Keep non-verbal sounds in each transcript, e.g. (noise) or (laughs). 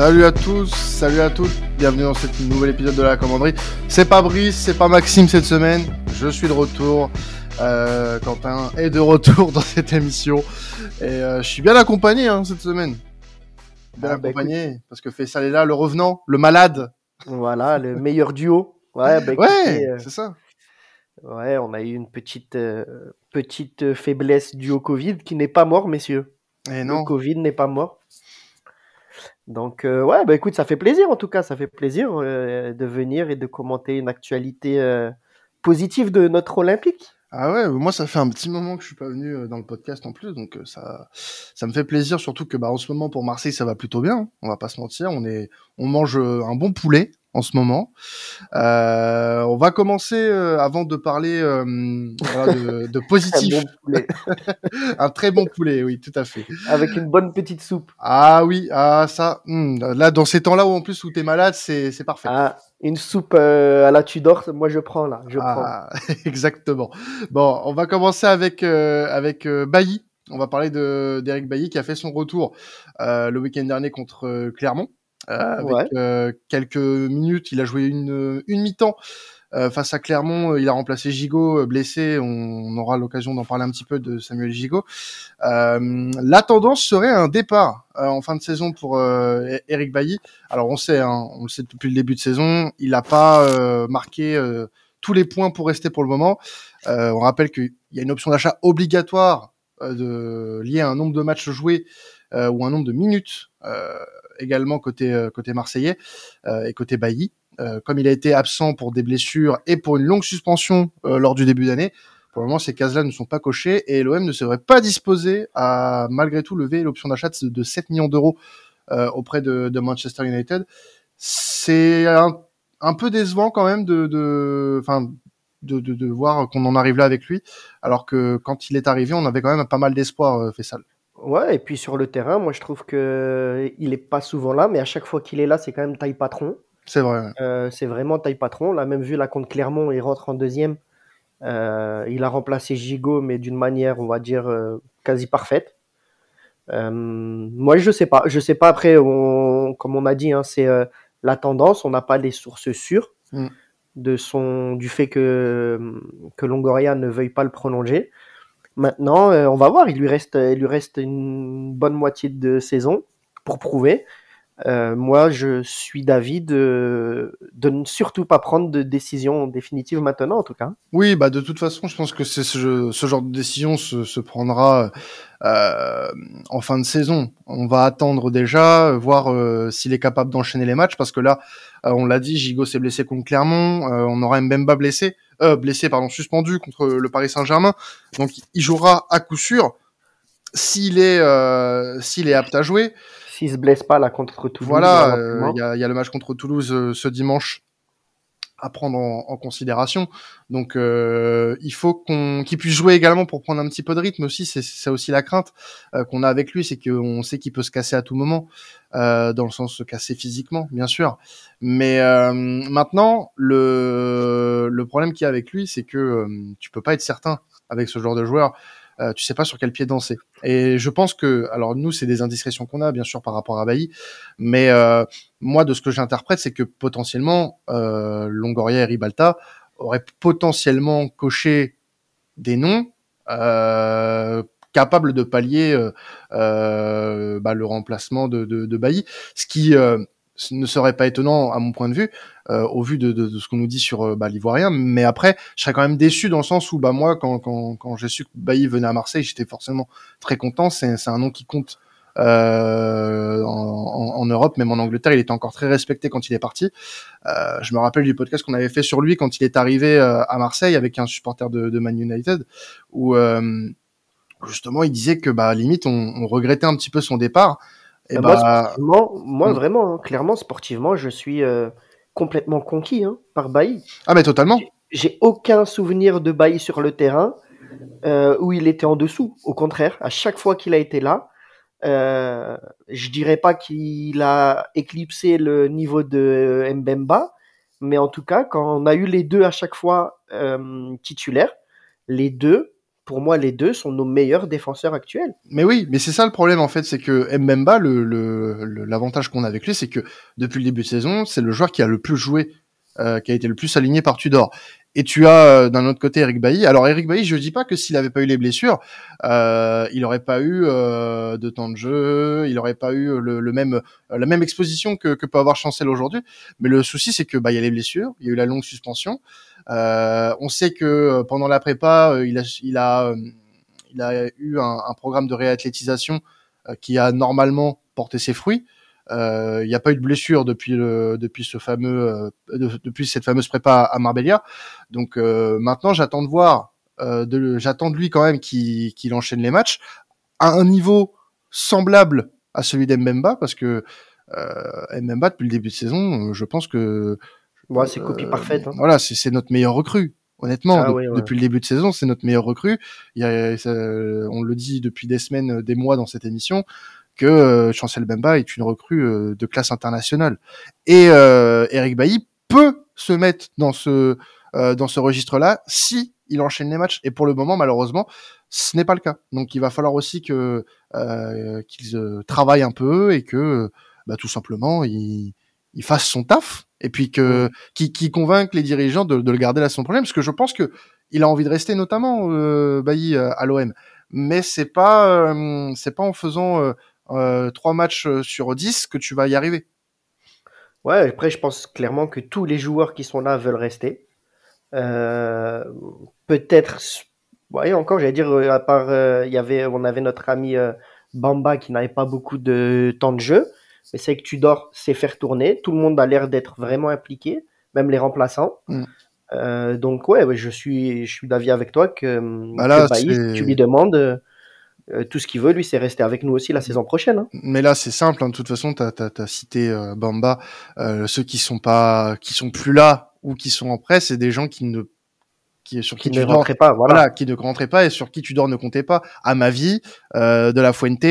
Salut à tous, salut à toutes, bienvenue dans cet nouvel épisode de la commanderie. C'est pas Brice, c'est pas Maxime cette semaine, je suis de retour. Euh, Quentin est de retour (laughs) dans cette émission et euh, je suis bien accompagné hein, cette semaine. Bien Ah, bah, accompagné parce que Faisal est là, le revenant, le malade. Voilà, le meilleur duo. Ouais, bah, Ouais, euh, c'est ça. ouais, on a eu une petite, petite faiblesse due au Covid qui n'est pas mort, messieurs. Et Le non, Covid n'est pas mort. Donc, euh, ouais, bah écoute, ça fait plaisir en tout cas, ça fait plaisir euh, de venir et de commenter une actualité euh, positive de notre Olympique. Ah ouais, moi ça fait un petit moment que je suis pas venu euh, dans le podcast en plus, donc euh, ça, ça me fait plaisir, surtout que bah en ce moment pour Marseille ça va plutôt bien. hein, on va pas se mentir, on est, on mange euh, un bon poulet en ce moment. Euh, on va commencer euh, avant de parler euh, voilà, de, de (laughs) Un positif, bon poulet. (laughs) un très bon poulet, oui, tout à fait. Avec une bonne petite soupe. Ah oui, ah ça, hmm, là dans ces temps-là où en plus où t'es malade, c'est, c'est parfait. Ah, une soupe euh, à la Tudor, moi je prends là, je prends. Ah, (laughs) exactement. Bon, on va commencer avec euh, avec euh, Bailly. On va parler de d'Eric Bailly qui a fait son retour euh, le week-end dernier contre Clermont. Euh, avec Ouais. euh, quelques minutes, il a joué une une mi-temps euh, face à Clermont. Il a remplacé Gigot euh, blessé. On, on aura l'occasion d'en parler un petit peu de Samuel Gigot. Euh, la tendance serait un départ euh, en fin de saison pour euh, Eric Bailly. Alors on sait, hein, on le sait depuis le début de saison, il n'a pas euh, marqué euh, tous les points pour rester pour le moment. Euh, on rappelle qu'il y a une option d'achat obligatoire euh, de, liée à un nombre de matchs joués euh, ou un nombre de minutes euh, également côté euh, côté marseillais euh, et côté Bailly. Euh, comme il a été absent pour des blessures et pour une longue suspension lors du début d'année, pour le moment ces cases-là ne sont pas cochées et l'OM ne serait pas disposé à malgré tout lever l'option d'achat de, de 7 millions d'euros auprès de, Manchester United. C'est un, peu décevant quand même de, de, de, de voir qu'on en arrive là avec lui, alors que quand il est arrivé, on avait quand même pas mal d'espoir, euh, Fessal. Ouais, et puis sur le terrain, moi je trouve que il est pas souvent là, mais à chaque fois qu'il est là, c'est quand même taille patron. C'est vrai. ouais. Euh, c'est vraiment taille patron. On l'a même vu là contre Clermont, il rentre en deuxième. Euh, il a remplacé Gigot, mais d'une manière, on va dire, euh, quasi parfaite. Euh, moi, je sais pas. Je sais pas. Après, on- comme on a dit, hein, c'est euh, la tendance. On n'a pas les sources sûres Mm. de son, du fait que, que Longoria ne veuille pas le prolonger. Maintenant, euh, on va voir. Il lui reste, il lui reste une bonne moitié de saison pour prouver. Euh, moi, je suis d'avis de, ne surtout pas prendre de décision définitive maintenant, en tout cas. Oui, bah de toute façon, je pense que ce, genre de décision se, prendra euh, en fin de saison. On va attendre déjà, voir euh, s'il est capable d'enchaîner les matchs, parce que là, on l'a dit, Gigot s'est blessé contre Clermont, on aura Mbemba blessé, blessé pardon, suspendu contre le Paris Saint-Germain, donc il jouera à coup sûr. S'il est, s'il est apte à jouer, S'il se blesse pas là contre Toulouse, voilà, euh, euh, il y, a, il y a le match contre Toulouse euh, ce dimanche à prendre en, en considération. Donc, euh, il faut qu'on qu'il puisse jouer également pour prendre un petit peu de rythme aussi. C'est aussi la crainte euh, qu'on a avec lui, c'est qu'on sait qu'il peut se casser à tout moment, euh, dans le sens se casser physiquement, bien sûr. Mais maintenant, le le problème qu'il y a avec lui, c'est que tu peux pas être certain avec ce genre de joueur. Euh, tu sais pas sur quel pied danser. Et je pense que, alors nous, c'est des indiscrétions qu'on a, bien sûr, par rapport à Bailly, mais euh, moi, de ce que j'interprète, c'est que potentiellement, euh, Longoria et Ribalta auraient potentiellement coché des noms euh, capables de pallier euh, euh, bah, le remplacement de, de, de Bailly, ce qui ce ne serait pas étonnant à mon point de vue, euh, au vu de, de, de ce qu'on nous dit sur euh, bah, l'ivoirien. Mais après, je serais quand même déçu dans le sens où bah moi, quand, quand, quand j'ai su que Bailly venait à Marseille, j'étais forcément très content. C'est c'est un nom qui compte euh, en, en, Europe, même en Angleterre, il était encore très respecté quand il est parti. Euh, je me rappelle du podcast qu'on avait fait sur lui quand il est arrivé euh, à Marseille avec un supporter de, de Man United, où euh, justement il disait que bah limite on, on regrettait un petit peu son départ. Et moi, bah, sportivement, moi Mm. vraiment, hein, clairement, sportivement, je suis euh, complètement conquis hein, par Bailly. ah mais totalement. J'ai aucun souvenir de Bailly sur le terrain euh, où il était en dessous. Au contraire, à chaque fois qu'il a été là, euh, je dirais pas qu'il a éclipsé le niveau de Mbemba, mais en tout cas, quand on a eu les deux à chaque fois titulaires, les deux, pour moi, les deux sont nos meilleurs défenseurs actuels. Mais oui, mais c'est ça le problème en fait, c'est que Mbemba, l'avantage qu'on a avec lui, c'est que depuis le début de saison, c'est le joueur qui a le plus joué, euh, qui a été le plus aligné par Tudor. Et tu as euh, d'un autre côté Eric Bailly. Alors Eric Bailly, je dis pas que s'il avait pas eu les blessures, euh, il aurait pas eu de temps de jeu, il aurait pas eu le, même la même exposition que, que peut avoir Chancel aujourd'hui. Mais le souci, c'est que bah y a les blessures, il y a eu la longue suspension. On sait que pendant la prépa, il a il a il a eu un, un programme de réathlétisation qui a normalement porté ses fruits. Il n'y a pas eu de blessure depuis le, depuis ce fameux depuis cette fameuse prépa à Marbella. Donc maintenant, j'attends de voir, de, j'attends de lui quand même qu'il enchaîne les matchs à un niveau semblable à celui d'Mbemba parce que euh, depuis le début de saison, je pense que ouais, c'est copie parfaite. Hein. Voilà, c'est notre meilleur recrue. Honnêtement, ah depuis le début de saison, c'est notre meilleur recrue. Il y a, on le dit depuis des semaines, des mois dans cette émission que euh, Chancel Bemba est une recrue euh, de classe internationale. Et euh, Eric Bailly peut se mettre dans ce dans ce registre-là si il enchaîne les matchs. Et pour le moment, malheureusement, ce n'est pas le cas. Donc, il va falloir aussi que qu'ils travaillent un peu et que, bah, tout simplement, il, il fasse son taf et puis que qui, qui convainque les dirigeants de, de, le garder là son problème parce que je pense que il a envie de rester notamment euh, Bailly à l'OM mais c'est pas c'est pas en faisant euh, trois matchs euh, sur 10 que tu vas y arriver. Ouais, après, je pense clairement que tous les joueurs qui sont là veulent rester. Euh, peut-être, voyez encore, j'allais dire, à part, il y avait, on avait notre ami Bamba qui n'avait pas beaucoup de temps de jeu, mais c'est que tu dors, c'est faire tourner. Tout le monde a l'air d'être vraiment impliqué, même les remplaçants. Mm. donc ouais, je suis, je suis d'avis avec toi que, bah tu lui demandes euh, tout ce qu'il veut, lui, c'est rester avec nous aussi la saison prochaine. Hein. Mais là, c'est simple. Hein. De toute façon, tu as, cité euh, Bamba. Euh, ceux qui sont pas, qui sont plus là ou qui sont en prêt, c'est des gens qui ne qui, sur qui, ne rentraient pas, voilà. qui ne rentraient pas et sur qui tu dors ne comptais pas. À ma vie, de la Fuente,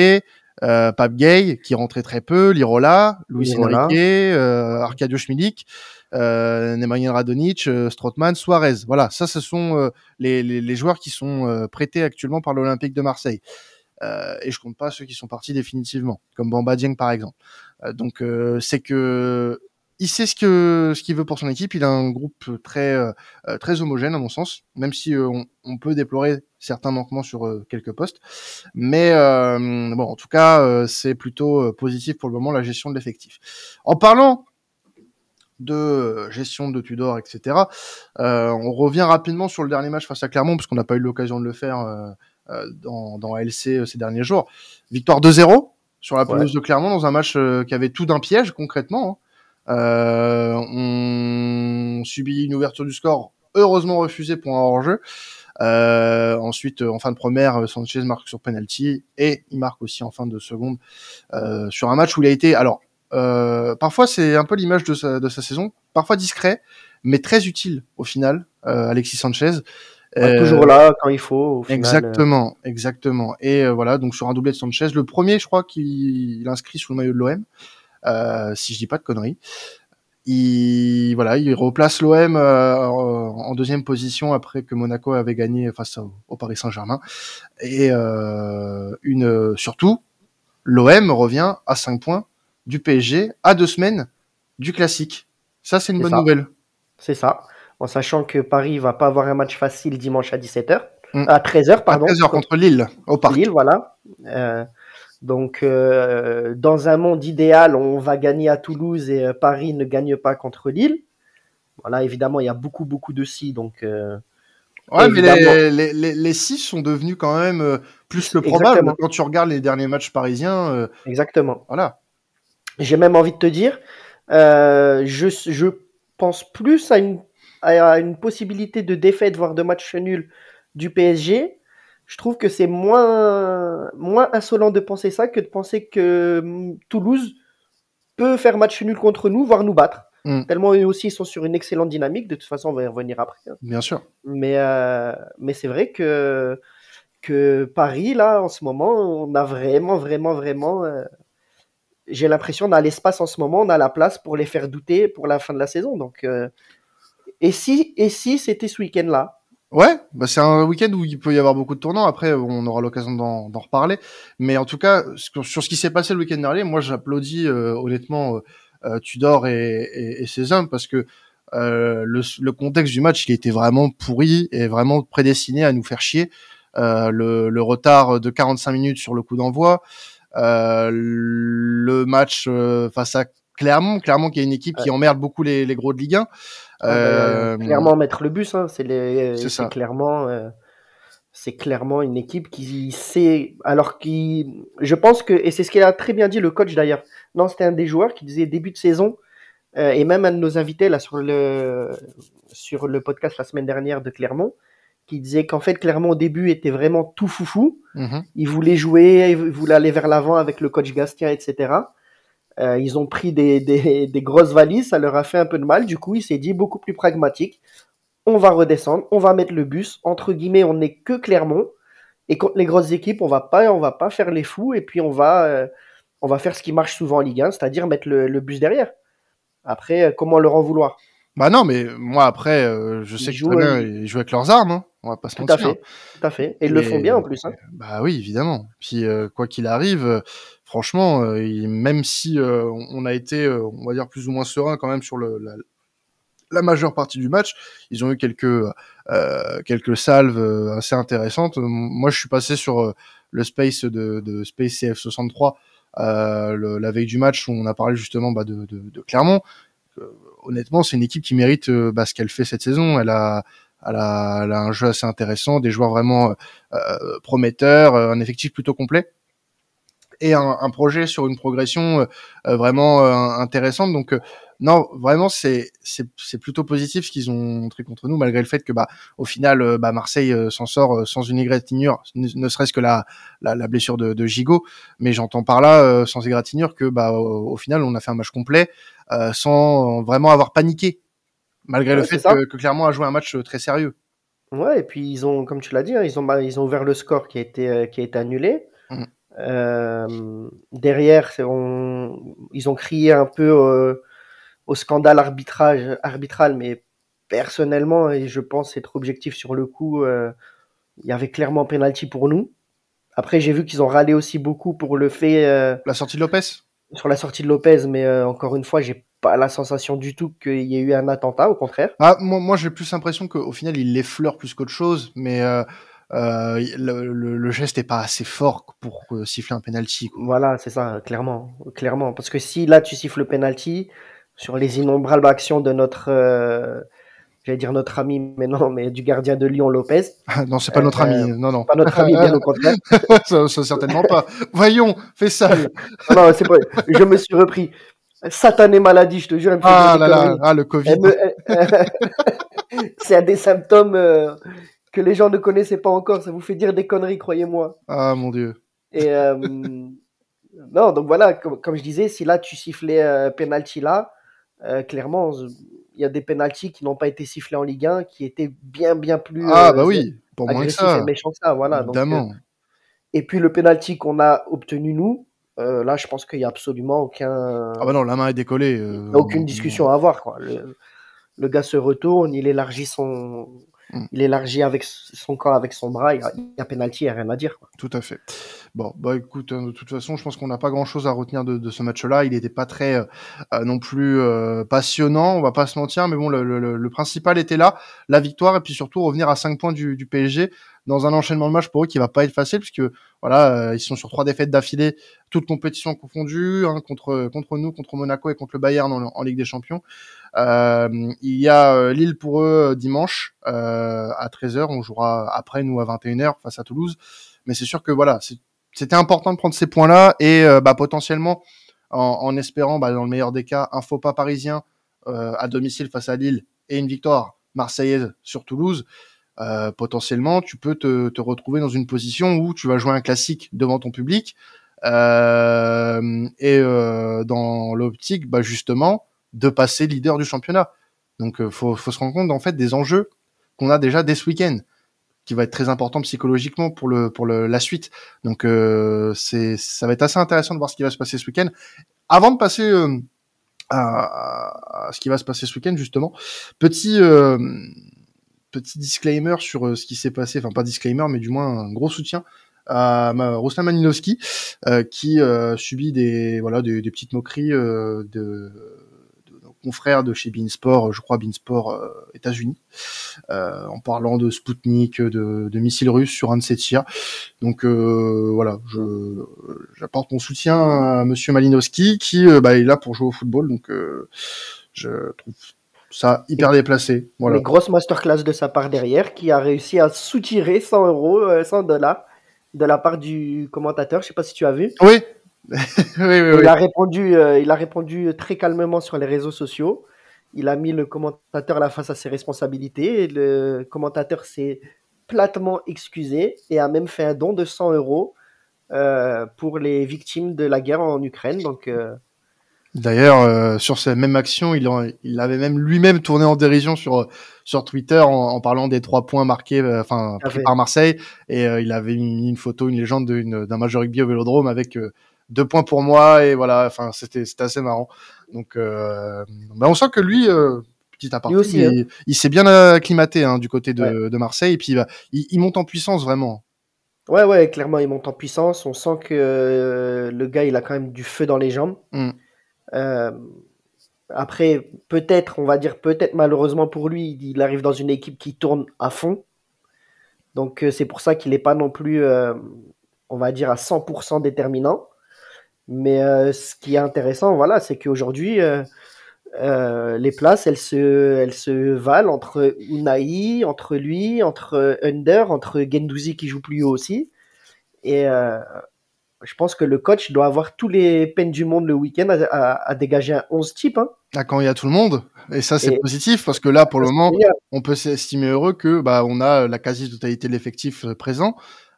euh, Pape Gay qui rentrait très peu, Lirola, Luis Enrique, euh, Arcadio Schmidik, euh, Nemanja Radonic, euh, Strootman, Suarez. Voilà, ça ce sont les, les, les, joueurs qui sont prêtés actuellement par l'Olympique de Marseille. et je compte pas ceux qui sont partis définitivement, comme Bamba Dieng par exemple. donc c'est que il sait ce que ce qu'il veut pour son équipe. Il a un groupe très euh, très homogène à mon sens, même si euh, on, on, peut déplorer certains manquements sur euh, quelques postes. Mais bon, en tout cas, c'est plutôt positif pour le moment la gestion de l'effectif. En parlant de gestion de Tudor, etc. on revient rapidement sur le dernier match face à Clermont, parce qu'on n'a pas eu l'occasion de le faire dans, dans ALC ces derniers jours. Victoire 2-0 sur la pelouse de Clermont dans un match qui avait tout d'un piège concrètement. Hein. Euh, on subit une ouverture du score, heureusement refusée pour un hors-jeu. Euh, ensuite, en fin de première, Sanchez marque sur penalty et il marque aussi en fin de seconde euh, sur un match où il a été. Alors, euh, parfois c'est un peu l'image de sa, de sa saison, parfois discret, mais très utile au final. Euh, Alexis Sanchez. toujours là quand il faut. Au final. Exactement, exactement. Et voilà, donc sur un doublé de Sanchez, le premier, je crois qu'il inscrit sous le maillot de l'OM. Euh, si je dis pas de conneries. Il, voilà, il replace l'OM euh, en deuxième position après que Monaco avait gagné face au, Paris Saint-Germain. Et euh, une, surtout, l'OM revient à 5 points du PSG à deux semaines du classique. Ça, c'est une bonne nouvelle. C'est ça. En sachant que Paris va pas avoir un match facile dimanche à 17h. Mm. À 13h, pardon. À 13h contre Lille, au parc. Lille, voilà. Euh, donc, euh, dans un monde idéal, on va gagner à Toulouse et euh, Paris ne gagne pas contre Lille. Voilà, évidemment, il y a beaucoup, beaucoup de si. Donc, euh, ouais, mais les, les, les, les, si sont devenus quand même plus que probable quand tu regardes les derniers matchs parisiens. Exactement. Voilà. J'ai même envie de te dire, je, je pense plus à une, à une possibilité de défaite, voire de match nul du PSG je trouve que c'est moins, moins insolent de penser ça que de penser que hum, Toulouse peut faire match nul contre nous, voire nous battre. Mm. Tellement eux aussi ils sont sur une excellente dynamique. De toute façon, on va y revenir après. Hein. Bien sûr. Mais, euh, mais c'est vrai que, que Paris, là, en ce moment, on a vraiment, vraiment, vraiment. Euh, j'ai l'impression qu'on a l'espace en ce moment, on a la place pour les faire douter pour la fin de la saison. Donc, euh, et si, et si c'était ce week-end-là Ouais, bah c'est un week-end où il peut y avoir beaucoup de tournants. Après, on aura l'occasion d'en reparler. Mais en tout cas, sur, ce qui s'est passé le week-end dernier, moi, j'applaudis euh, honnêtement euh, euh, Tudor et, et, et, ses hommes parce que euh, le, le, contexte du match, il était vraiment pourri et vraiment prédestiné à nous faire chier. Euh, le, le, retard de 45 minutes sur le coup d'envoi, le match face à Clermont, Clermont qui est une équipe qui emmerde beaucoup les, les gros de Ligue 1. Ah bah, euh, clairement mettre le bus, hein, c'est clairement, euh, c'est clairement une équipe qui sait, alors qui, je pense que, et c'est ce qu'il a très bien dit le coach d'ailleurs. Non, c'était un des joueurs qui disait début de saison, euh, et même un de nos invités là sur le sur le podcast la semaine dernière de Clermont, qui disait qu'en fait Clermont au début était vraiment tout foufou. Mmh il voulait jouer, il voulait aller vers l'avant avec le coach Gastien, etc. Euh, ils ont pris des, grosses valises, ça leur a fait un peu de mal. Du coup, il s'est dit beaucoup plus pragmatique. On va redescendre, on va mettre le bus. Entre guillemets, on n'est que Clermont. Et contre les grosses équipes, on va pas, on va pas faire les fous. Et puis on va, euh, on va faire ce qui marche souvent en Ligue 1, c'est-à-dire mettre le, le, bus derrière. Après, euh, comment leur en vouloir? Bah non, mais moi après, je sais qu'ils jouent, ils jouent avec leurs armes. Hein. On va pas se tout mentir. À fait, tout à fait. Et, ils le font bien en plus. Hein. Bah oui, évidemment. Puis quoi qu'il arrive, franchement, euh, même si euh, on a été, euh, on va dire, plus ou moins serein quand même sur le, la, majeure partie du match, ils ont eu quelques, quelques salves assez intéressantes. Moi, je suis passé sur le space de, de Space CF63 la veille du match où on a parlé justement bah, de, de, Clermont. Honnêtement, c'est une équipe qui mérite bah, ce qu'elle fait cette saison. Elle a, elle a, elle un jeu assez intéressant, des joueurs vraiment prometteurs, un effectif plutôt complet et un, projet sur une progression euh, vraiment euh, intéressante. Donc euh, non, vraiment c'est plutôt positif ce qu'ils ont montré contre nous, malgré le fait que bah au final bah, Marseille s'en sort sans une égratignure, ne, serait-ce que la, la, la blessure de, de Gigot. Mais j'entends par là sans égratignure que bah au, final on a fait un match complet sans vraiment avoir paniqué, malgré le fait que, que, clairement a joué un match très sérieux. Ouais, et puis ils ont, comme tu l'as dit, hein, ils ont bah, ils ont ouvert le score qui a été qui a été annulé. Mmh. Euh, derrière, on, ils ont crié un peu euh, au scandale arbitrage, arbitral, mais personnellement, et je pense être objectif sur le coup, euh, il y avait clairement penalty pour nous. Après, j'ai vu qu'ils ont râlé aussi beaucoup pour le fait. la sortie de Lopez? Sur la sortie de Lopez, mais encore une fois, j'ai pas la sensation du tout qu'il y ait eu un attentat, au contraire. Ah, moi, moi j'ai plus l'impression qu'au final, il l'effleure plus qu'autre chose, mais euh, le, le, geste est pas assez fort pour euh, siffler un penalty. Voilà, c'est ça, clairement, clairement. Parce que si là tu siffles le penalty sur les innombrables actions de notre, euh, j'allais dire notre ami, mais non, mais du gardien de Lyon Lopez. non, c'est pas notre ami, euh, non, non. Pas notre ami, bien au contraire. (laughs) ça, ça, certainement pas. Voyons, fais ça. non, c'est pas. Je me suis repris. Satanée maladie, je te jure. ah là là, ah, le Covid. (laughs) c'est un des symptômes que les gens ne connaissaient pas encore. Ça vous fait dire des conneries, croyez-moi. Ah mon dieu. Et euh, (laughs) non, donc voilà, comme, je disais, si là tu sifflais euh, penalty là, euh, clairement, il y a des penalties qui n'ont pas été sifflés en Ligue 1, qui étaient bien bien plus. Ah bah oui, pour que ça. Et méchant ça, voilà. Évidemment. et puis le penalty qu'on a obtenu nous, là, je pense qu'il y a absolument aucun. Ah bah non, la main est décollée. aucune discussion à avoir, quoi. Le, le, gars se retourne, il élargit son, Mm. Il élargit avec son corps avec son bras, il y a, il penalty, il n'y a rien à dire. Quoi. Tout à fait. Bon, bah écoute, hein, de toute façon, je pense qu'on n'a pas grand-chose à retenir de, de ce match-là. Il n'était pas très euh, euh, non plus euh, passionnant, on va pas se mentir, mais bon, le, le, le, principal était là, la victoire, et puis surtout revenir à 5 points du, du PSG dans un enchaînement de matchs pour eux qui va pas être facile, puisque voilà, ils sont sur trois défaites d'affilée, toutes compétitions confondues, hein, contre contre nous, contre Monaco et contre le Bayern en, en Ligue des Champions. Euh, il y a euh, Lille pour eux euh, dimanche à 13h. On jouera après nous à 21h face à Toulouse. Mais c'est sûr que voilà, c'était important de prendre ces points-là et bah, potentiellement en, en espérant, bah, dans le meilleur des cas, un faux pas parisien à domicile face à Lille et une victoire marseillaise sur Toulouse. Euh, potentiellement, tu peux te, te, retrouver dans une position où tu vas jouer un classique devant ton public. Euh, et euh, dans l'optique, bah justement, de passer leader du championnat. Donc, euh, faut, faut se rendre compte en fait des enjeux qu'on a déjà dès ce week-end, qui va être très important psychologiquement pour le pour le, la suite. Donc, euh, c'est ça va être assez intéressant de voir ce qui va se passer ce week-end. Avant de passer euh, à, à, ce qui va se passer ce week-end, justement, petit petit disclaimer sur ce qui s'est passé, enfin pas disclaimer, mais du moins un gros soutien à Ruslan Malinowski, qui subit des voilà des, des petites moqueries de confrère de chez Beansport, je crois Beansport euh, États-Unis, euh, en parlant de Spoutnik, de, de missiles russes sur un de ses tirs. Donc euh, voilà, je j'apporte mon soutien à Monsieur Malinowski qui bah, est là pour jouer au football. Donc je trouve ça hyper déplacé. Voilà. Une grosse masterclass de sa part derrière, qui a réussi à soutirer 100 euros, 100 dollars de la part du commentateur. Je sais pas si tu as vu. Oui, (laughs) Il, a répondu, euh, il a répondu très calmement sur les réseaux sociaux. Il a mis le commentateur la face à ses responsabilités. Et le commentateur s'est platement excusé et a même fait un don de 100 euros euh, pour les victimes de la guerre en Ukraine. Donc, euh, D'ailleurs, sur cette même action, il, il avait même lui-même tourné en dérision sur sur Twitter en, parlant des trois points marqués, enfin pris par Marseille, et il avait mis une photo, une légende d'un match de rugby au Vélodrome avec deux points pour moi et voilà enfin c'était c'était assez marrant. Donc euh, bah on sent que lui euh, petit aparté aussi, il, hein. il s'est bien acclimaté hein, du côté de, de, Marseille. Et puis il, il, monte en puissance vraiment. Ouais ouais clairement il monte en puissance. On sent que euh, le gars il a quand même du feu dans les jambes. Euh, après peut-être on va dire peut-être malheureusement pour lui il arrive dans une équipe qui tourne à fond. Donc c'est pour ça qu'il n'est pas non plus on va dire à 100% déterminant mais euh, ce qui est intéressant, voilà, c'est qu'aujourd'hui, euh, euh, les places, elles se, elles se valent entre Unai, entre lui, entre Under, entre Gendouzi qui joue plus haut aussi. Et je pense que le coach doit avoir tous les peines du monde le week-end à, dégager un 11 type. Hein. Ah, quand il y a tout le monde. Et ça, c'est positif parce que là, pour le moment, on peut s'estimer heureux que bah, on a la quasi-totalité de l'effectif présent.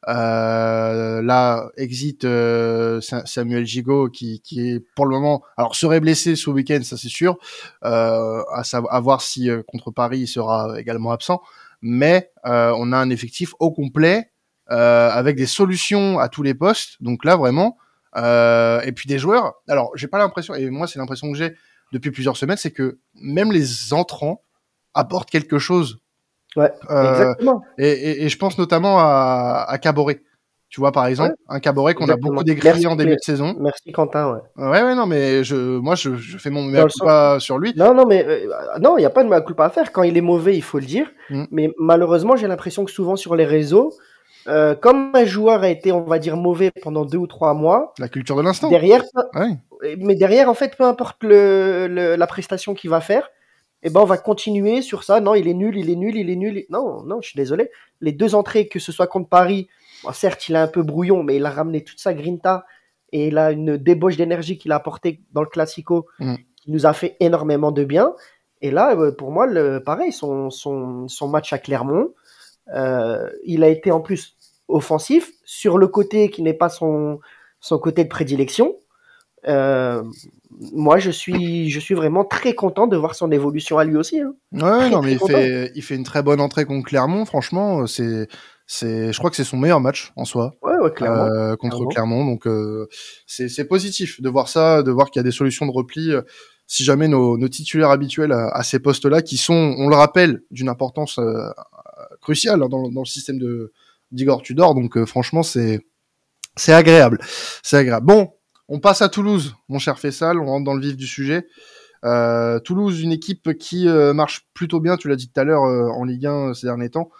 Euh, là, exit euh, Samuel Gigot qui, est pour le moment, alors serait blessé ce week-end, ça c'est sûr, euh, à, savoir, à voir si contre Paris il sera également absent. Mais on a un effectif au complet avec des solutions à tous les postes. Donc là vraiment, et puis des joueurs. Alors j'ai pas l'impression, et moi c'est l'impression que j'ai depuis plusieurs semaines, c'est que même les entrants apportent quelque chose Ouais, euh, exactement. Et, et, je pense notamment à, à Caboret. Tu vois, par exemple, un Caboret qu'on a beaucoup décrié en début de saison. Merci Quentin, ouais. Ouais, ouais, non, mais je, moi, je, je fais mon mea culpa sur lui. Non, non, mais euh, non, il n'y a pas de mea culpa à faire. Quand il est mauvais, il faut le dire. Mm. Mais malheureusement, j'ai l'impression que souvent sur les réseaux, euh, comme un joueur a été, on va dire, mauvais pendant deux ou trois mois. La culture de l'instant. Derrière, ouais. mais derrière, en fait, peu importe le, le la prestation qu'il va faire, eh ben on va continuer sur ça. Non, il est nul, il est nul, il est nul. Non, non, je suis désolé. Les deux entrées, que ce soit contre Paris, certes, il est un peu brouillon, mais il a ramené toute sa grinta et il a une débauche d'énergie qu'il a apporté dans le Classico mm. qui nous a fait énormément de bien. Et là, euh, pour moi, le, pareil, son, son, son match à Clermont, euh, il a été en plus offensif sur le côté qui n'est pas son, son côté de prédilection. Euh, moi, je suis, je suis vraiment très content de voir son évolution à lui aussi. Hein. Ouais, non, mais il fait, il fait une très bonne entrée contre Clermont. Franchement, c'est, c'est, je crois que c'est son meilleur match en soi. Ouais, ouais, clairement. Euh, contre Clermont. Donc, euh, c'est, c'est positif de voir ça, de voir qu'il y a des solutions de repli. Euh, si jamais nos, nos titulaires habituels à, ces postes-là, qui sont, on le rappelle, d'une importance euh, cruciale hein, dans, dans, le système de d'Igor Tudor. Donc, franchement, c'est, c'est agréable. C'est agréable. Bon, on passe à Toulouse, mon cher Fessal, on rentre dans le vif du sujet. Euh, Toulouse, une équipe qui euh, marche plutôt bien, tu l'as dit tout à l'heure, euh, en Ligue 1 ces derniers temps,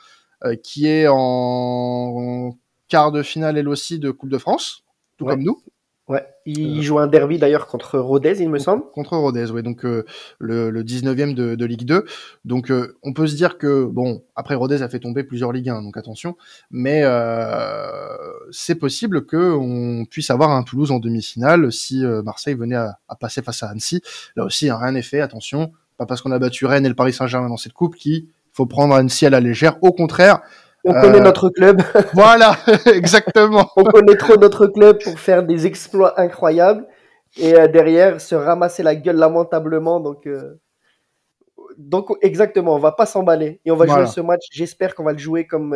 qui est en quart de finale elle aussi de Coupe de France, tout comme nous. Ouais, il euh, joue un derby d'ailleurs contre Rodez, il me semble. Contre Rodez, oui, donc euh, le, le 19e de, de, Ligue 2. Donc euh, on peut se dire que, bon, après Rodez a fait tomber plusieurs Ligue 1, donc attention, mais c'est possible qu'on puisse avoir un Toulouse en demi-finale si Marseille venait à, à, passer face à Annecy. Là aussi, rien n'est fait, attention, pas parce qu'on a battu Rennes et le Paris Saint-Germain dans cette coupe qu'il faut prendre Annecy à la légère. Au contraire, on connaît euh, notre club. (laughs) Voilà, (laughs) exactement. on connaît trop notre club pour faire des exploits incroyables et euh, derrière se ramasser la gueule lamentablement. Donc, euh, donc exactement, on va pas s'emballer et on va jouer ce match. J'espère qu'on va le jouer comme.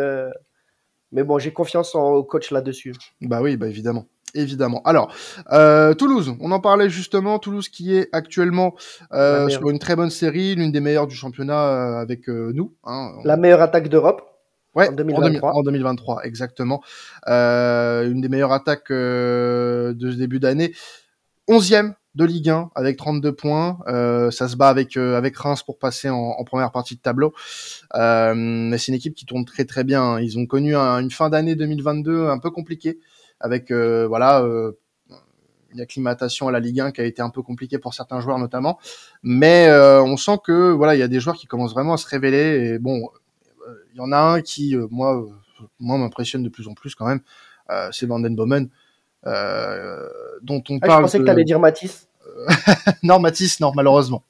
Mais bon, j'ai confiance en, au coach là-dessus. Bah oui, bah évidemment. évidemment. Alors, euh, Toulouse, on en parlait justement. Toulouse qui est actuellement euh, sur une très bonne série, l'une des meilleures du championnat euh, avec nous. Hein. La meilleure attaque d'Europe. Ouais, en 2023. En, 2023, exactement. Euh, une des meilleures attaques de ce début d'année. Onzième de Ligue 1 avec 32 points. Euh, ça se bat avec avec Reims pour passer en, en première partie de tableau. Euh, mais c'est une équipe qui tourne très très bien. Ils ont connu une fin d'année 2022 un peu compliquée avec euh, voilà euh, une acclimatation à la Ligue 1 qui a été un peu compliquée pour certains joueurs notamment. Mais euh, on sent que voilà, il y a des joueurs qui commencent vraiment à se révéler. Et bon, il y en a un qui moi moi m'impressionne de plus en plus quand même. c'est Van Den Bomen. dont on ah, parle. Je pensais que tu allais dire Matisse. (laughs) non, Matisse, non, malheureusement.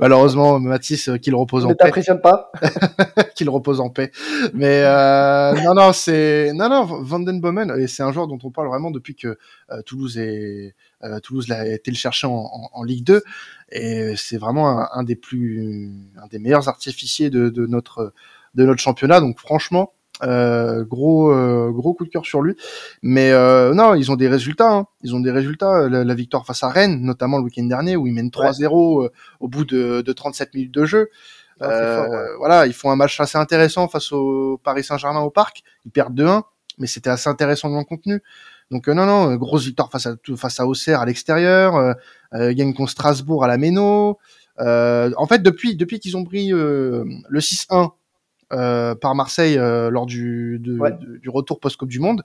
malheureusement, Matisse, euh, qu'il repose en paix. Ne t'impressionne pas (laughs) Qu'il repose en paix. Mais euh, non, non, c'est non, non, Van den Bomen, et c'est un joueur dont on parle vraiment depuis que euh, Toulouse est euh, Toulouse l'a été le chercher en, en, en, Ligue 2, et c'est vraiment un, un, des plus, un des meilleurs artificiers de, de notre de notre championnat. Donc franchement, euh, gros euh, gros coup de cœur sur lui. Mais euh, non, ils ont des résultats. Hein. Ils ont des résultats. La, la, victoire face à Rennes, notamment le week-end dernier, où ils mènent 3-0 ouais. au bout de, de, 37 minutes de jeu. Fort, ouais. Voilà, ils font un match assez intéressant face au Paris Saint-Germain au Parc. Ils perdent 2-1, mais c'était assez intéressant dans le contenu. Donc non, non, grosse victoire face à face à Auxerre à l'extérieur. Euh, gagne contre Strasbourg à la Méno. en fait, depuis depuis qu'ils ont pris le 6-1 euh, par Marseille euh, lors du, de, ouais. de, du retour post-Coupe du Monde,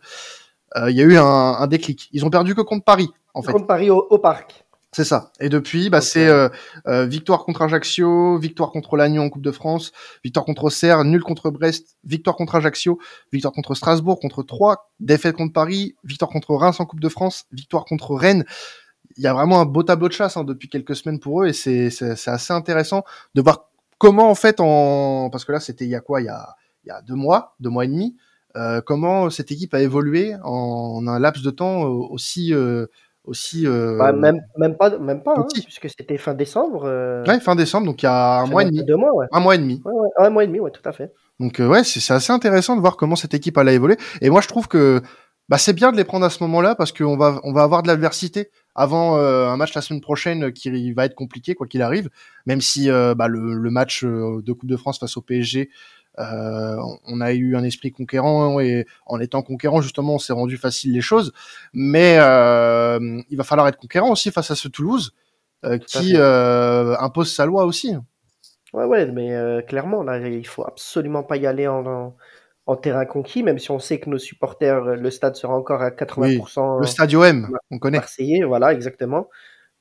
euh, il y a eu un, un, déclic. Ils ont perdu que contre Paris, en fait. Contre Paris au, au parc. C'est ça. Et depuis, bah, okay. c'est euh, euh, victoire contre Ajaccio, victoire contre Lannion en Coupe de France, victoire contre Auxerre, nul contre Brest, victoire contre Ajaccio, victoire contre Strasbourg, contre Troyes, défaite contre Paris, victoire contre Reims en Coupe de France, victoire contre Rennes. Il y a vraiment un beau tableau de chasse hein, depuis quelques semaines pour eux et c'est assez intéressant de voir comment en fait en parce que là c'était il y a quoi il y a il y a deux mois deux mois et demi euh, comment cette équipe a évolué en, un laps de temps aussi euh, aussi euh, bah, même même pas même pas hein, puisque c'était fin décembre euh... ouais fin décembre donc il y a un mois et demi. deux mois ouais. un mois et demi. Ouais, ouais, un mois et demi ouais tout à fait. Donc euh, ouais c'est assez intéressant de voir comment cette équipe a évolué. Et moi je trouve que bah, c'est bien de les prendre à ce moment-là parce qu'on va on va avoir de l'adversité avant euh, un match la semaine prochaine qui va être compliqué quoi qu'il arrive, même si euh, bah, le, le, match euh, de Coupe de France face au PSG, euh, on a eu un esprit conquérant et en étant conquérant justement on s'est rendu facile les choses, mais il va falloir être conquérant aussi face à ce Toulouse qui impose sa loi aussi. Ouais ouais mais clairement là il faut absolument pas y aller en, en en terrain conquis, même si on sait que nos supporters, le stade sera encore à 80%. Oui, le stade OM, on connaît. Marseillais, voilà, exactement.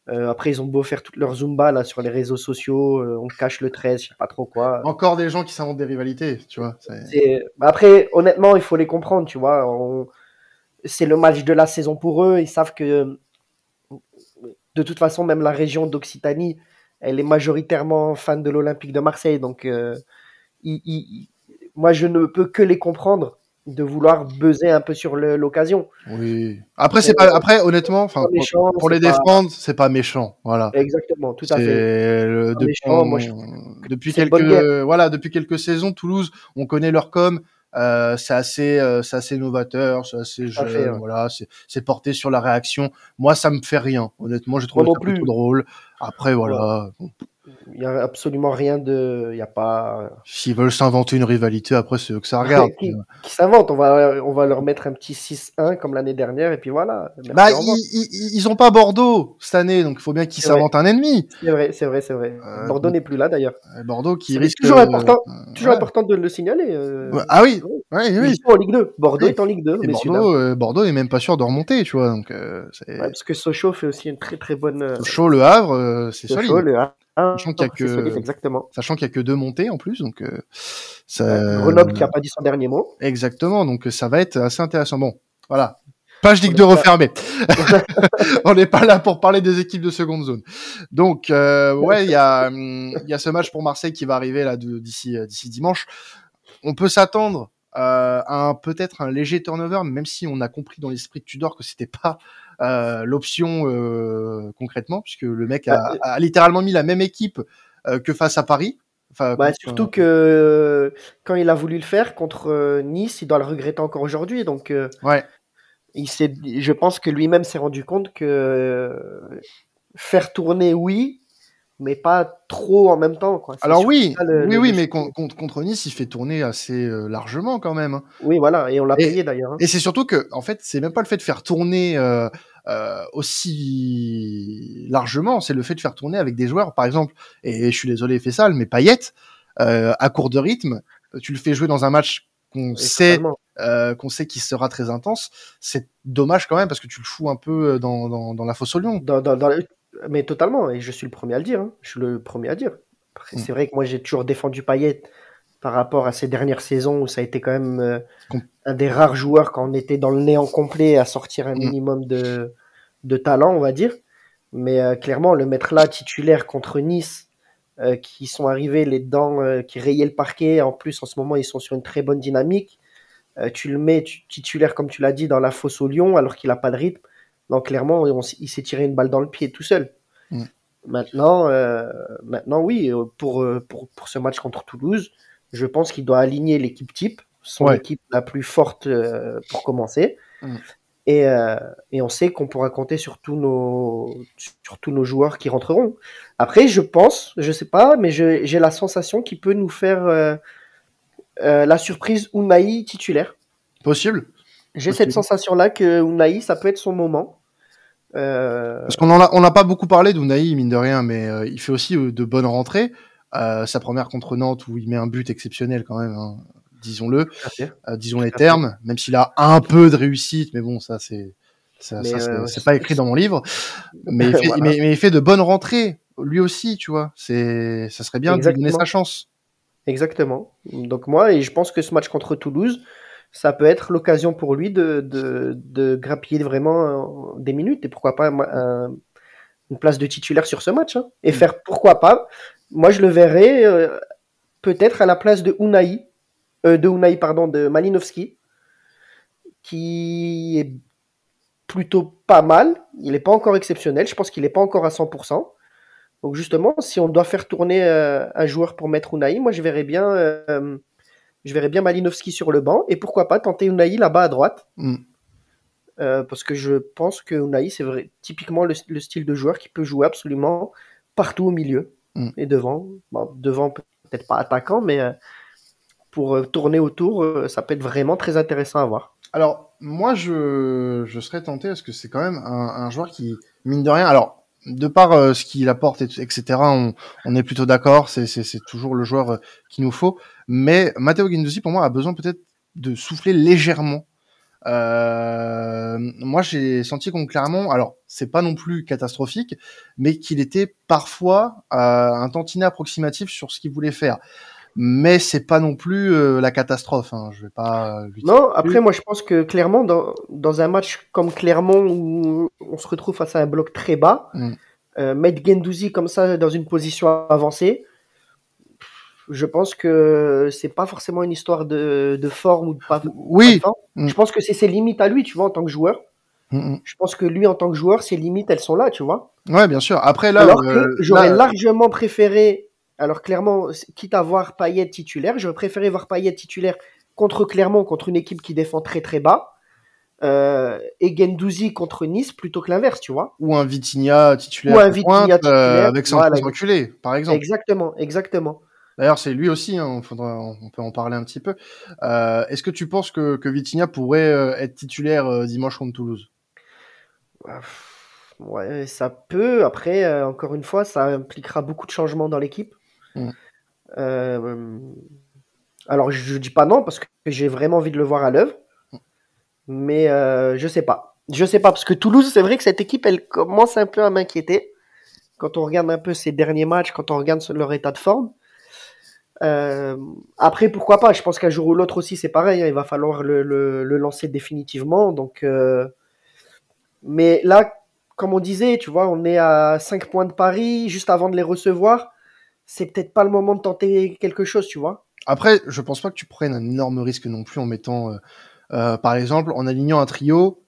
Euh, après, ils ont beau faire toute leur Zumba là, sur les réseaux sociaux, euh, on cache le 13, je sais pas trop quoi. Encore des gens qui s'inventent des rivalités, tu vois. Bah, après, honnêtement, il faut les comprendre, tu vois. On... C'est le match de la saison pour eux, ils savent que de toute façon, même la région d'Occitanie, elle est majoritairement fan de l'Olympique de Marseille, donc euh, ils, ils moi, je ne peux que les comprendre de vouloir buzzer un peu sur l'occasion. Oui. Après, c'est pas. Après, honnêtement, enfin, pour, pour les défendre, c'est pas méchant. Voilà. Exactement, tout à fait. Le, depuis, méchant, moi, je... depuis quelques, voilà, depuis quelques saisons, Toulouse, on connaît leur com. Euh, c'est assez, euh, c'est assez novateur, c'est assez jeune, fait, ouais. voilà, c'est porté sur la réaction. Moi, ça me fait rien. Honnêtement, j'ai trouvé ça plutôt drôle. Après, voilà. Ouais. Il n'y a absolument rien de. Il y a pas. S'ils veulent s'inventer une rivalité, après, c'est eux que ça regarde. qui, qui s'inventent. On va, on va leur mettre un petit 6-1 comme l'année dernière, et puis voilà. Bah, ils n'ont pas Bordeaux cette année, donc il faut bien qu'ils s'inventent un ennemi. C'est vrai, c'est vrai, c'est vrai. Euh, Bordeaux n'est plus là d'ailleurs. Bordeaux qui risque. Toujours, important, euh, toujours ouais. important de le signaler. Euh... Ah oui, ouais, oui. Ils sont en Ligue 2. Bordeaux est en Ligue 2. Et Bordeaux, euh, Bordeaux est même pas sûr de remonter, tu vois. Donc, parce que Sochaux fait aussi une très très bonne. Euh, Sochaux, Le Havre, c'est solide. Sochaux, Le Havre. Sachant qu'il y a que solide, exactement. sachant qu'il y a que deux montées en plus, donc euh, ça. Grenoble qui a pas dit son dernier mot. Exactement, donc ça va être assez intéressant. Bon, voilà. Page Ligue 2 refermée. On n'est pas là pour parler des équipes de seconde zone. Donc euh, ouais, il y a il y a ce match pour Marseille qui va arriver là d'ici d'ici dimanche. On peut s'attendre euh, à peut-être un léger turnover, même si on a compris dans l'esprit de Tudor que c'était pas euh, l'option euh, concrètement, puisque le mec a, Bah, a, littéralement mis la même équipe euh, que face à Paris. Enfin, Bah, contre- surtout que quand il a voulu le faire contre euh, Nice, il doit le regretter encore aujourd'hui. Donc, euh, Ouais. il s'est, je pense que lui-même s'est rendu compte que faire tourner, oui, mais pas trop en même temps. Quoi. Alors oui, oui, oui, mais contre, Nice, il fait tourner assez euh, largement quand même. Hein. Oui, voilà, et on l'a payé d'ailleurs. Hein. Et c'est surtout que, en fait, c'est même pas le fait de faire tourner euh, euh, aussi largement, c'est le fait de faire tourner avec des joueurs, par exemple, et je suis désolé, fait sale, mais Payet, à court de rythme, tu le fais jouer dans un match qu'on sait qu'on sait qu'il sera très intense, c'est dommage quand même parce que tu le fous un peu dans, dans, dans la fosse au lion. Dans, dans, dans, mais totalement, et je suis le premier à le dire. Hein. Je suis le premier à dire. Mm. C'est vrai que moi j'ai toujours défendu Payet par rapport à ces dernières saisons où ça a été quand même euh, un des rares joueurs quand on était dans le néant complet à sortir un mm. minimum de, de talent, on va dire. Mais euh, clairement, le mettre là titulaire contre Nice, euh, qui sont arrivés les dents, qui rayaient le parquet. En plus, en ce moment, ils sont sur une très bonne dynamique. tu le mets titulaire, comme tu l'as dit, dans la fosse au lion, alors qu'il n'a pas de rythme. Donc clairement, il s'est tiré une balle dans le pied tout seul. Mm. Maintenant, euh, maintenant, oui, euh, pour, euh, pour, pour, ce match contre Toulouse, je pense qu'il doit aligner l'équipe type, son équipe la plus forte pour commencer. Mm. Et, et, on sait qu'on pourra compter sur tous, nos, sur tous nos joueurs qui rentreront. Après, je pense, je sais pas, mais j'ai la sensation qu'il peut nous faire la surprise Unai titulaire. Possible. J'ai cette sensation-là que Unai, ça peut être son moment. Euh, Parce qu'on en a, on n'a pas beaucoup parlé d'Unai, mine de rien, mais euh, il fait aussi euh, de bonnes rentrées. sa première contre Nantes où il met un but exceptionnel quand même, hein, disons-le, disons les termes, même s'il a un peu de réussite, mais bon, ça c'est ça, c'est pas écrit dans mon livre. Mais il, (laughs) fait, mais, il fait de bonnes rentrées, lui aussi, tu vois. C'est, ça serait bien de lui donner sa chance. Exactement. Donc moi, et je pense que ce match contre Toulouse, ça peut être l'occasion pour lui de, de, de, grappiller vraiment des minutes et pourquoi pas une place de titulaire sur ce match. Hein. et mm. faire pourquoi pas. Moi, je le verrais euh, peut-être à la place de Unai, euh, de Unai, pardon, de Malinowski, qui est plutôt pas mal. Il n'est pas encore exceptionnel. Je pense qu'il n'est pas encore à 100%. Donc justement, si on doit faire tourner euh, un joueur pour mettre Unai, moi je verrais bien je verrais bien Malinowski sur le banc et pourquoi pas tenter Unai là-bas à droite. Mm. Euh, parce que je pense que Unai, c'est vrai, typiquement le, style de joueur qui peut jouer absolument partout au milieu mm. et devant. devant, peut-être pas attaquant, mais euh, pour euh, tourner autour, ça peut être vraiment très intéressant à voir. Alors, moi, je, je serais tenté parce que c'est quand même un, un, joueur qui, mine de rien, alors, de par euh, ce qu'il apporte, etc., on, on est plutôt d'accord. C'est, toujours le joueur euh, qu'il nous faut. Mais Matteo Guendouzi, pour moi, a besoin peut-être de souffler légèrement. Euh, moi, j'ai senti qu'on clairement, alors c'est pas non plus catastrophique, mais qu'il était parfois un tantinet approximatif sur ce qu'il voulait faire mais c'est pas non plus la catastrophe. Hein. Je vais pas. non, après moi je pense que clairement dans, dans un match comme Clermont où on se retrouve face à un bloc très bas, mm. euh, mettre Gendouzi comme ça dans une position avancée, je pense que c'est pas forcément une histoire de, de forme ou de pas. Oui. Mm. Je pense que c'est ses limites à lui, tu vois, en tant que joueur. Mm, je pense que lui, en tant que joueur, ses limites, elles sont là, tu vois. Ouais, bien sûr. Après, là. Alors que j'aurais largement préféré alors clairement, quitte à voir Payet titulaire, j'aurais préféré voir Payet titulaire contre Clermont, contre une équipe qui défend très très bas, euh, et Gendouzi contre Nice plutôt que l'inverse, tu vois. Ou un Vitinha titulaire, Ou un Vitinha euh, titulaire avec son reculé, par exemple. Exactement, exactement. D'ailleurs, c'est lui aussi, hein, on, on peut en parler un petit peu. Euh, est-ce que tu penses que, que Vitinha pourrait être titulaire dimanche contre Toulouse? Ouais, ça peut. Après, encore une fois, ça impliquera beaucoup de changements dans l'équipe. Euh, alors, je, dis pas non parce que j'ai vraiment envie de le voir à l'œuvre, mais euh, je sais pas. Je sais pas parce que Toulouse, c'est vrai que cette équipe, elle commence un peu à m'inquiéter quand on regarde un peu ses derniers matchs, quand on regarde leur état de forme. Euh, après, pourquoi pas? Je pense qu'un jour ou l'autre aussi, c'est pareil. Hein, il va falloir le, lancer définitivement. Donc, mais là, comme on disait, tu vois, on est à 5 points de Paris, juste avant de les recevoir c'est peut-être pas le moment de tenter quelque chose, tu vois. Après, je pense pas que tu prennes un énorme risque non plus en mettant, euh, euh, par exemple, en alignant un trio,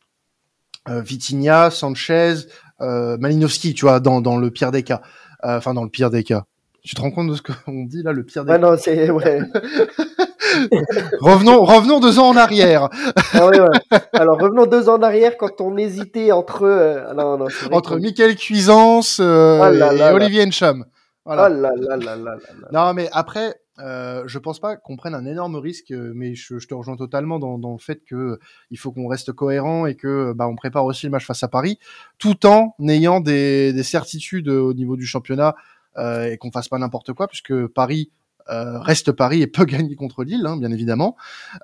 euh, Vitinha, Sanchez, Malinowski, tu vois, dans, dans le pire des cas. Enfin, dans le pire des cas. Tu te rends compte de ce qu'on (laughs) dit là, le pire des cas? Non, c'est ouais. (laughs) revenons, revenons deux ans en arrière. Ah ouais, ouais. Alors revenons deux ans en arrière quand on hésitait entre euh, non, non, vrai Entre Michael Cuisance euh, là et là. Olivier Ncham. Voilà. Oh là là là là là là. Non, mais après, euh, je pense pas qu'on prenne un énorme risque, euh, mais je, je te rejoins totalement dans, dans le fait que euh, il faut qu'on reste cohérent et que bah, on prépare aussi le match face à Paris, tout en ayant des, des certitudes au niveau du championnat euh, et qu'on fasse pas n'importe quoi, puisque Paris euh, reste Paris et peut (laughs) gagner contre Lille, hein, bien évidemment,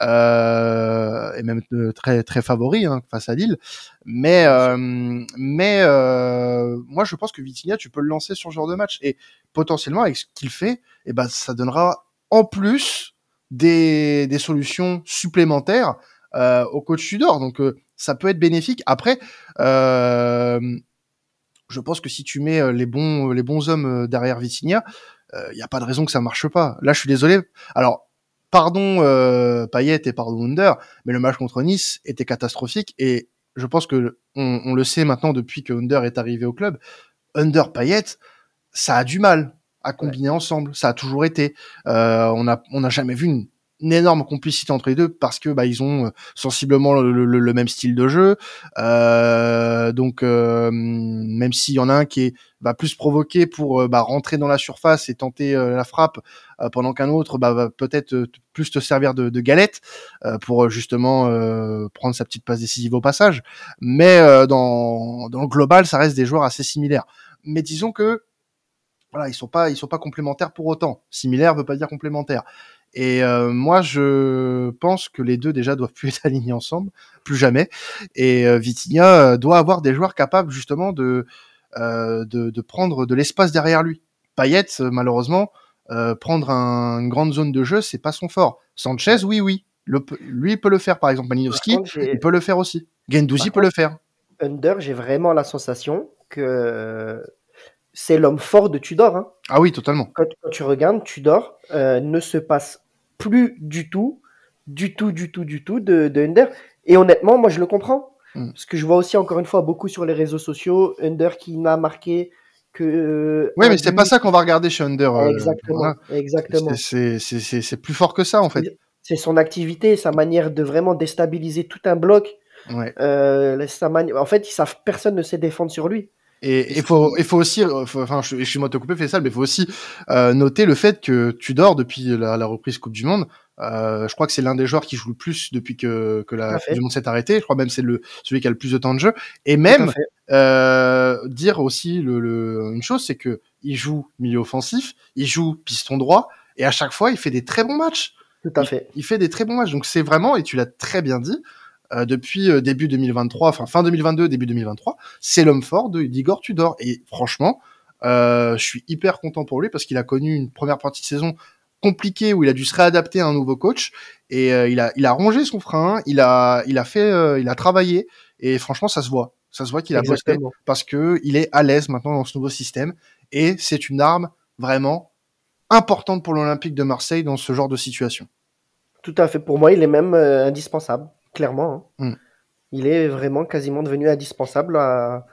euh, et même euh, très très favori hein, face à Lille. Mais euh, mais euh, moi je pense que Vitinha, tu peux le lancer sur ce genre de match et potentiellement avec ce qu'il fait, et ben ça donnera en plus des, des solutions supplémentaires euh, au coach Tudor. Donc euh, ça peut être bénéfique. Après, euh, je pense que si tu mets euh, les bons les bons hommes euh, derrière Vitinha, il n'y a pas de raison que ça marche pas. Là, je suis désolé. Alors, pardon euh, Payet et pardon Under, mais le match contre Nice était catastrophique et je pense que on, on le sait maintenant depuis que Under est arrivé au club. Under Payet, ça a du mal à combiner ensemble. Ça a toujours été. Euh, on a on n'a jamais vu une, une énorme complicité entre les deux parce que bah ils ont euh, sensiblement le, le- le même style de jeu. Euh, donc euh, même s'il y en a un qui est va plus provoquer pour euh, bah, rentrer dans la surface et tenter euh, la frappe euh, pendant qu'un autre bah, va peut-être plus te servir de, de galette pour justement prendre sa petite passe décisive au passage. Mais dans, dans le global, ça reste des joueurs assez similaires. Mais disons que voilà, ils sont pas ils sont pas complémentaires pour autant. Similaire veut pas dire complémentaire. Et euh, moi, je pense que les deux déjà doivent plus (laughs) être alignés ensemble, plus jamais. Et euh, Vitinha euh, doit avoir des joueurs capables justement de euh, de, de prendre de l'espace derrière lui. Payet, malheureusement, prendre un- une grande zone de jeu, c'est pas son fort. Sanchez, oui, oui, le, lui il peut le faire par exemple. Par Malinowski, contre, il peut le faire aussi. Gendouzi peut le faire. Under, j'ai vraiment la sensation que c'est l'homme fort de Tudor. Hein. Ah oui, totalement. Quand, quand tu regardes, Tudor euh, ne se passe plus du tout, du tout, du tout, du tout de, de Under. Et honnêtement, moi, je le comprends. Mm. Parce que je vois aussi, encore une fois, beaucoup sur les réseaux sociaux, Under qui n'a marqué que. Oui, un mais c'est but. pas ça qu'on va regarder chez Under. euh, Exactement. voilà. exactement. C'est- C'est c'est- c'est plus fort que ça en fait. C'est son activité, sa manière de vraiment déstabiliser tout un bloc. Ouais. Euh, sa mani- En fait, ils savent, personne ne sait défendre sur lui. Et il faut, il faut aussi, euh, faut- enfin, je, je suis moi te couper, fais ça, mais il faut aussi euh, noter le fait que Tudor, depuis la, la reprise Coupe du Monde, euh, je crois que c'est l'un des joueurs qui joue le plus depuis que, que la. Coupe du Monde s'est arrêtée. Je crois même c'est le celui qui a le plus de temps de jeu. Et même euh, dire aussi le, le- une chose, c'est que il joue milieu offensif, il joue piston droit, et à chaque fois il fait des très bons matchs. Tout à fait. Il fait des très bons matchs. Donc c'est vraiment, et tu l'as très bien dit, euh, depuis euh, début 2023, enfin fin 2022, début 2023, c'est l'homme fort de d'Igor Tudor. Et franchement, euh, je suis hyper content pour lui parce qu'il a connu une première partie de saison compliquée où il a dû se réadapter à un nouveau coach et euh, il a il a rongé son frein, il a il a fait euh, il a travaillé et franchement ça se voit. Ça se voit qu'il a bossé parce que il est à l'aise maintenant dans ce nouveau système et c'est une arme vraiment importante pour l'Olympique de Marseille dans ce genre de situation. Tout à fait. Pour moi, il est même euh, indispensable, clairement. hein. Mm. Il est vraiment quasiment devenu indispensable à,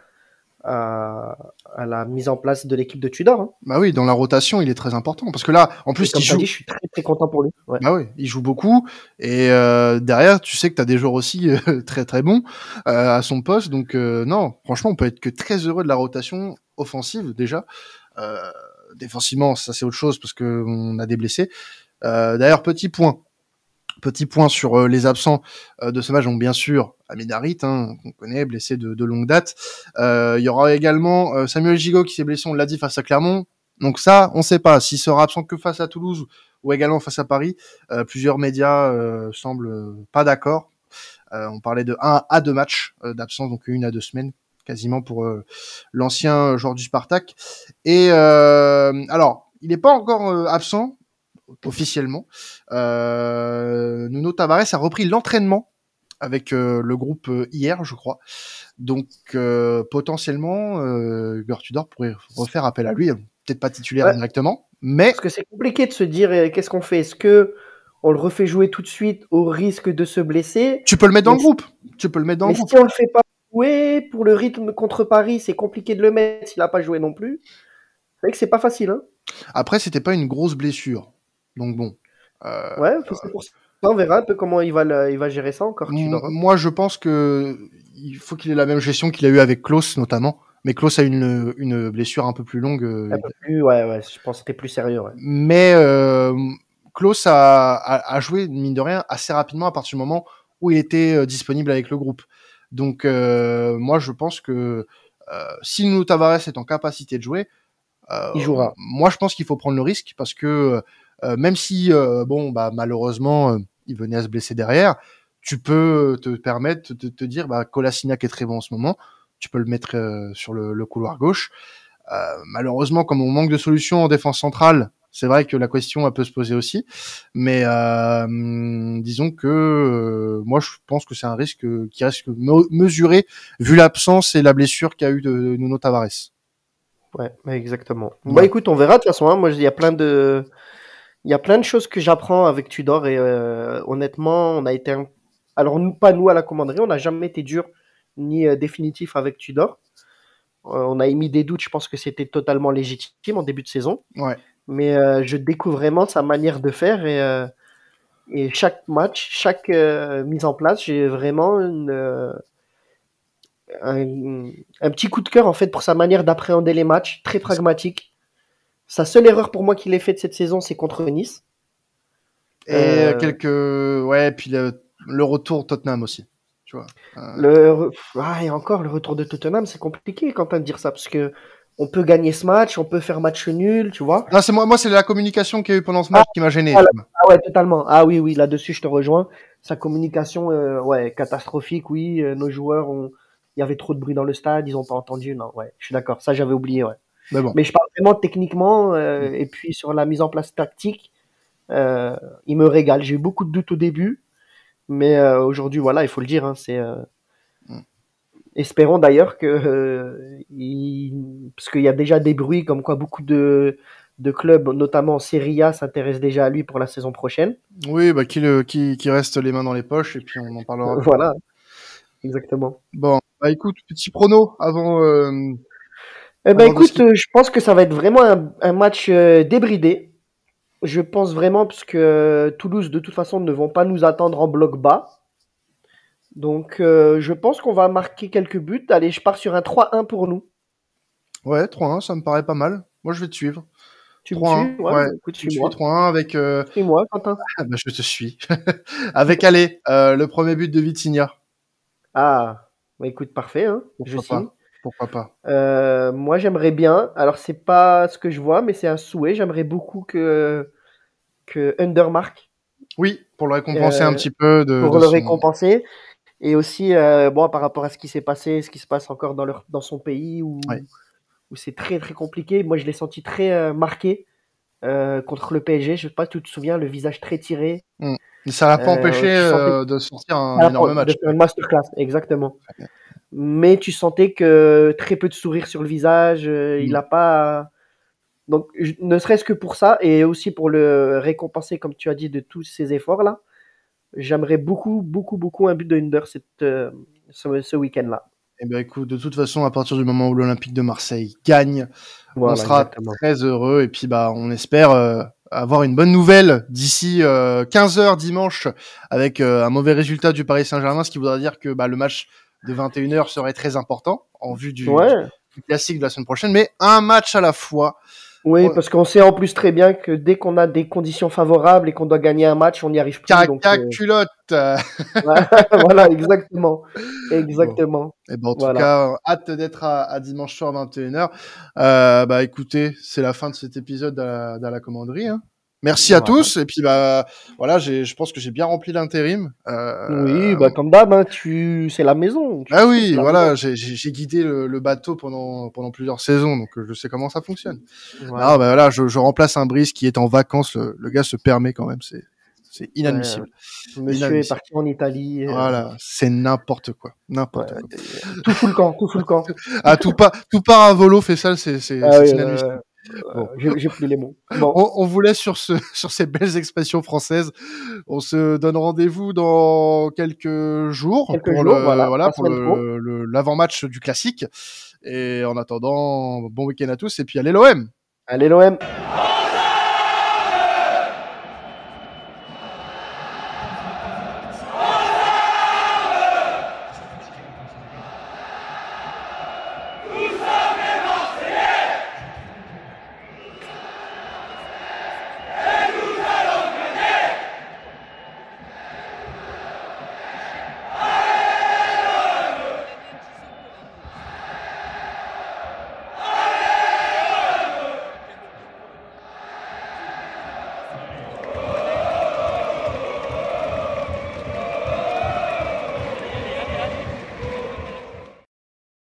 à, à la mise en place de l'équipe de Tudor. hein. Bah oui, dans la rotation, il est très important parce que là, en plus, comme il tu joue. dit, je suis très très content pour lui. Ouais. Bah oui, il joue beaucoup et euh, derrière, tu sais que t'as des joueurs aussi euh, (laughs) très très bons euh, à son poste. Donc non, franchement, on peut être que très heureux de la rotation offensive déjà. Défensivement, ça c'est autre chose parce que on a des blessés. D'ailleurs, petit point, petit point sur euh, les absents euh, de ce match. Donc bien sûr, Amidarit, hein, qu'on connaît, blessé de, longue date. Euh, Il y aura également Samuel Gigot qui s'est blessé, on l'a dit face à Clermont. Donc ça, on sait pas s'il sera absent que face à Toulouse ou également face à Paris. Plusieurs médias semblent pas d'accord. On parlait de 1 à 2 matchs d'absence, donc une à deux semaines quasiment pour l'ancien joueur du Spartak. Et alors, il n'est pas encore absent officiellement. Euh, Nuno Tavares a repris l'entraînement avec euh, le groupe euh, hier, je crois. Donc potentiellement, euh, Gertudor pourrait refaire appel à lui. Peut-être pas titulaire Ouais. directement, mais Parce que c'est compliqué de se dire qu'est-ce qu'on fait? Est-ce que on le refait jouer tout de suite au risque de se blesser? Tu peux le mettre dans Mais le groupe. Tu peux le mettre dans Mais le groupe. si on le fait pas jouer pour le rythme contre Paris, c'est compliqué de le mettre s'il a pas joué non plus. C'est vrai que c'est pas facile. Hein Après, c'était pas une grosse blessure. Donc bon. Euh, Ouais, c'est pour ça. On verra un peu comment il va, le- il va gérer ça encore. moi, je pense que il faut qu'il ait la même gestion qu'il a eu avec Klaus, notamment. Mais Klaus a une, une blessure un peu plus longue. euh, Un peu plus, ouais, ouais, je pense que c'était plus sérieux. Ouais. Mais euh, Klaus a, a, a joué, mine de rien, assez rapidement à partir du moment où il était euh, disponible avec le groupe. Donc, euh, moi, je pense que euh, si Nuno Tavares est en capacité de jouer, Il jouera. Moi, je pense qu'il faut prendre le risque parce que euh, même si, euh, bon, bah, malheureusement, euh, il venait à se blesser derrière, tu peux te permettre de te dire, bah, Kolasinac est très bon en ce moment, tu peux le mettre euh, sur le, le couloir gauche. Euh, malheureusement, comme on manque de solutions en défense centrale, c'est vrai que la question elle peut se poser aussi, mais euh, disons que euh, moi je pense que c'est un risque qui reste me- mesuré vu l'absence et la blessure qu'a eu de Nuno Tavares. Ouais, exactement. Ouais. Bah écoute, on verra de toute façon. hein. Moi, il y a plein de, il y a plein de choses que j'apprends avec Tudor et euh, honnêtement, on a été, un- alors nous, pas nous à la commanderie, on n'a jamais été dur ni euh, définitif avec Tudor. Euh, on a émis des doutes. Je pense que c'était totalement légitime en début de saison. Ouais. Mais je découvre vraiment sa manière de faire et, et chaque match, chaque mise en place, j'ai vraiment une, un, un petit coup de cœur en fait pour sa manière d'appréhender les matchs, très pragmatique. Sa seule erreur pour moi qu'il ait faite cette saison, c'est contre Nice. Et Euh, quelques, ouais, puis le, le retour Tottenham aussi, tu vois. Euh, Le ah, et encore le retour de Tottenham, c'est compliqué quand de dire ça parce que on peut gagner ce match, on peut faire match nul, tu vois. Non, c'est moi, moi c'est la communication qu'il y a eu pendant ce match qui m'a gêné. Ah ouais, totalement. Ah oui, oui, là-dessus, je te rejoins. Sa communication, euh, ouais, catastrophique, oui. euh, nos joueurs ont, il y avait trop de bruit dans le stade, ils ont pas entendu. Non, ouais, je suis d'accord. Ça, j'avais oublié, ouais. Mais bon, Mais je parle vraiment techniquement euh, et puis sur la mise en place tactique, euh, il me régale. J'ai eu beaucoup de doutes au début, mais euh, aujourd'hui, voilà, il faut le dire, hein, c'est. Mm. Espérons d'ailleurs que, il- parce qu'il y a déjà des bruits comme quoi beaucoup de de clubs, notamment en Serie A, s'intéressent déjà à lui pour la saison prochaine. oui, bah, qui, qui reste les mains dans les poches et puis on en parlera. Voilà, exactement. Bon, bah écoute, petit prono avant. euh, Eh ben Avant écoute, euh, je pense que ça va être vraiment un, un match euh, débridé. Je pense vraiment parce que Toulouse de toute façon ne vont pas nous attendre en bloc bas. Donc je pense qu'on va marquer quelques buts. Allez, je pars sur un 3-1 pour nous. Ouais, 3-1, ça me paraît pas mal. Moi, je vais te suivre. Tu me 3-1, suis Ouais, ouais. écoute, Tu me suis suis-moi. 3-1 avec. Euh... (laughs) Suis-moi, Quentin. ah, (laughs) bah, je te suis. (laughs) avec, allez, euh, le premier but de Vitinha. Ah, bah écoute, parfait. Hein. Je Pourquoi signe. pas? Pourquoi pas? Euh, moi, j'aimerais bien. Alors, c'est pas ce que je vois, mais c'est un souhait. J'aimerais beaucoup que que Undermark Oui, pour le récompenser Euh, un petit peu de. pour de le son- récompenser. Et aussi, euh, bon, par rapport à ce qui s'est passé, ce qui se passe encore dans, leur, dans son pays, où, où c'est très très compliqué. Moi, je l'ai senti très euh, marqué euh, contre le PSG. Je sais pas, tu te souviens, le visage très tiré. Mais ça l'a pas Euh, empêché euh, de sortir un énorme de match. faire une masterclass, exactement. Mais tu sentais que très peu de sourire sur le visage. euh, Il Mm. a pas. Donc, ne serait-ce que pour ça, et aussi pour le récompenser, comme tu as dit, de tous ces efforts-là, j'aimerais beaucoup, beaucoup, beaucoup un but de cette, ce, ce week-end-là. Eh ben écoute, de toute façon, à partir du moment où l'Olympique de Marseille gagne, Voilà, on sera exactement. très heureux et puis bah on espère euh, avoir une bonne nouvelle d'ici 15h dimanche avec euh, un mauvais résultat du Paris Saint-Germain, ce qui voudrait dire que bah, le match de 21h serait très important en vue du, Ouais. du classique de la semaine prochaine, mais un match à la fois. Oui, parce qu'on sait en plus très bien que dès qu'on a des conditions favorables et qu'on doit gagner un match, on n'y arrive plus. donc, Caca euh, culotte. (laughs) voilà, exactement. Exactement. Et ben en tout Voilà. cas, hâte d'être à, à dimanche soir 21h. Euh, bah écoutez, c'est la fin de cet épisode dans la, dans la commanderie. hein. Merci à Voilà. tous et puis bah voilà, j'ai, je pense que j'ai bien rempli l'intérim. Euh, Oui, bah comme d'hab, hein, tu... c'est la maison. Tu- Ah oui, voilà, j'ai, guidé le, le bateau pendant pendant plusieurs saisons, donc euh, je sais comment ça fonctionne. Voilà. Ah bah voilà, je, je remplace un Brice qui est en vacances. Le, le gars se permet quand même, c'est c'est inadmissible. Monsieur est inadmissible. parti en Italie. euh, Voilà, c'est n'importe quoi, n'importe ouais, quoi. euh, tout fout le camp, tout fout le camp. (laughs) Ah tout pas tout part à volo fait ça, c'est c'est, Ah c'est oui, inadmissible. euh, Bon. euh, j'ai plus les mots. Bon, On, on vous laisse sur, ce, (laughs) sur ces belles expressions françaises. On se donne rendez-vous dans quelques jours Quelques pour jours, le voilà, pour l'avant-match du classique. Et en attendant, bon week-end à tous et puis allez l'OM. allez l'OM.